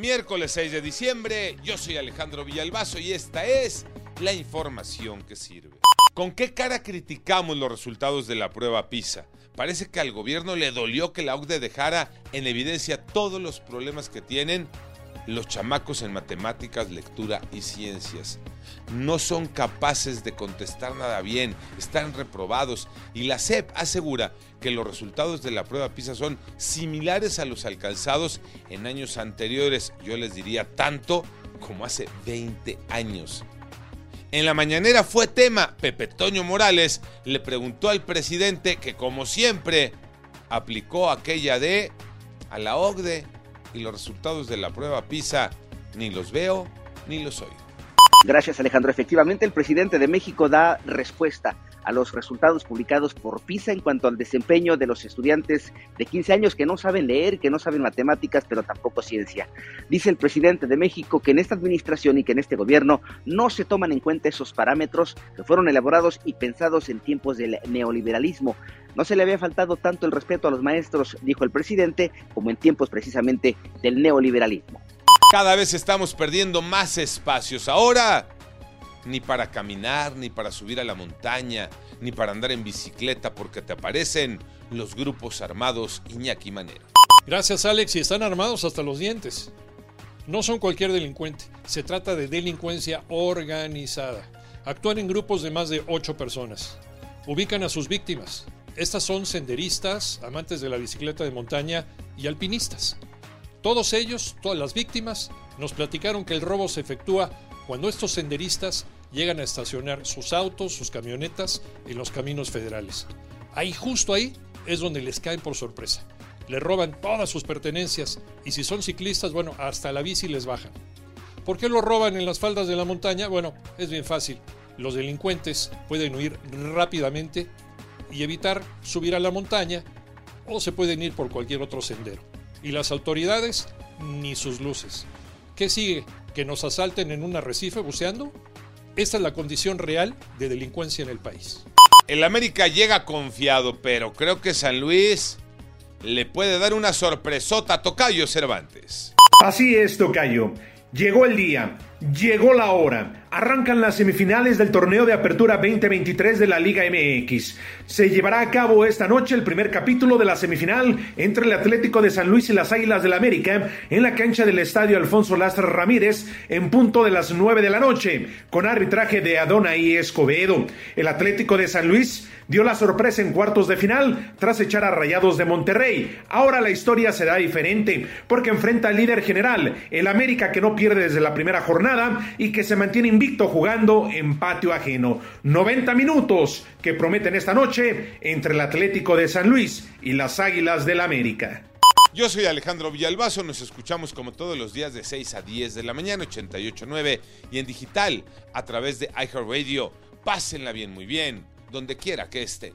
Miércoles 6 de diciembre. Yo soy Alejandro Villalbazo y esta es la información que sirve. ¿Con qué cara criticamos los resultados de la prueba PISA? Parece que al gobierno le dolió que la OCDE dejara en evidencia todos los problemas que tienen los chamacos en matemáticas, lectura y ciencias. No son capaces de contestar nada bien, están reprobados y la SEP asegura que los resultados de la prueba PISA son similares a los alcanzados en años anteriores, yo les diría tanto como hace 20 años. En la mañanera fue tema, Pepe Toño Morales le preguntó al presidente que como siempre aplicó aquella de a la OCDE y los resultados de la prueba PISA ni los veo ni los oigo. Gracias Alejandro. Efectivamente el presidente de México da respuesta a los resultados publicados por PISA en cuanto al desempeño de los estudiantes de 15 años que no saben leer, que no saben matemáticas, pero tampoco ciencia. Dice el presidente de México que en esta administración y que en este gobierno no se toman en cuenta esos parámetros que fueron elaborados y pensados en tiempos del neoliberalismo. No se le había faltado tanto el respeto a los maestros, dijo el presidente, como en tiempos precisamente del neoliberalismo. Cada vez estamos perdiendo más espacios. Ahora ni para caminar, ni para subir a la montaña, ni para andar en bicicleta, porque te aparecen los grupos armados Iñaki Manero. Gracias Alex, y están armados hasta los dientes. No son cualquier delincuente, se trata de delincuencia organizada. Actúan en grupos de más de ocho personas. Ubican a sus víctimas. Estas son senderistas, amantes de la bicicleta de montaña y alpinistas. Todos ellos, todas las víctimas, nos platicaron que el robo se efectúa cuando estos senderistas llegan a estacionar sus autos, sus camionetas en los caminos federales. Ahí, justo ahí, es donde les caen por sorpresa. Le roban todas sus pertenencias y si son ciclistas, bueno, hasta la bici les bajan. ¿Por qué lo roban en las faldas de la montaña? Bueno, es bien fácil. Los delincuentes pueden huir rápidamente y evitar subir a la montaña o se pueden ir por cualquier otro sendero. Y las autoridades, ni sus luces. ¿Qué sigue? ¿Que nos asalten en un arrecife buceando? Esta es la condición real de delincuencia en el país. El América llega confiado, pero creo que San Luis le puede dar una sorpresota a Tocayo Cervantes. Así es, Tocayo. Llegó el día, llegó la hora. Arrancan las semifinales del torneo de apertura 2023 de la Liga MX. Se llevará a cabo esta noche el primer capítulo de la semifinal entre el Atlético de San Luis y las Águilas del la América en la cancha del Estadio Alfonso Lastra Ramírez en punto de las 9 de la noche, con arbitraje de Adonai Escobedo. El Atlético de San Luis dio la sorpresa en cuartos de final tras echar a Rayados de Monterrey. Ahora la historia será diferente porque enfrenta al líder general, el América que no pierde desde la primera jornada y que se mantiene invicto jugando en patio ajeno. 90 minutos que prometen esta noche entre el Atlético de San Luis y las Águilas del América. Yo soy Alejandro Villalbazo, nos escuchamos como todos los días de 6 a 10 de la mañana, 88.9 y en digital a través de iHeartRadio. Pásenla bien, muy bien donde quiera que estén.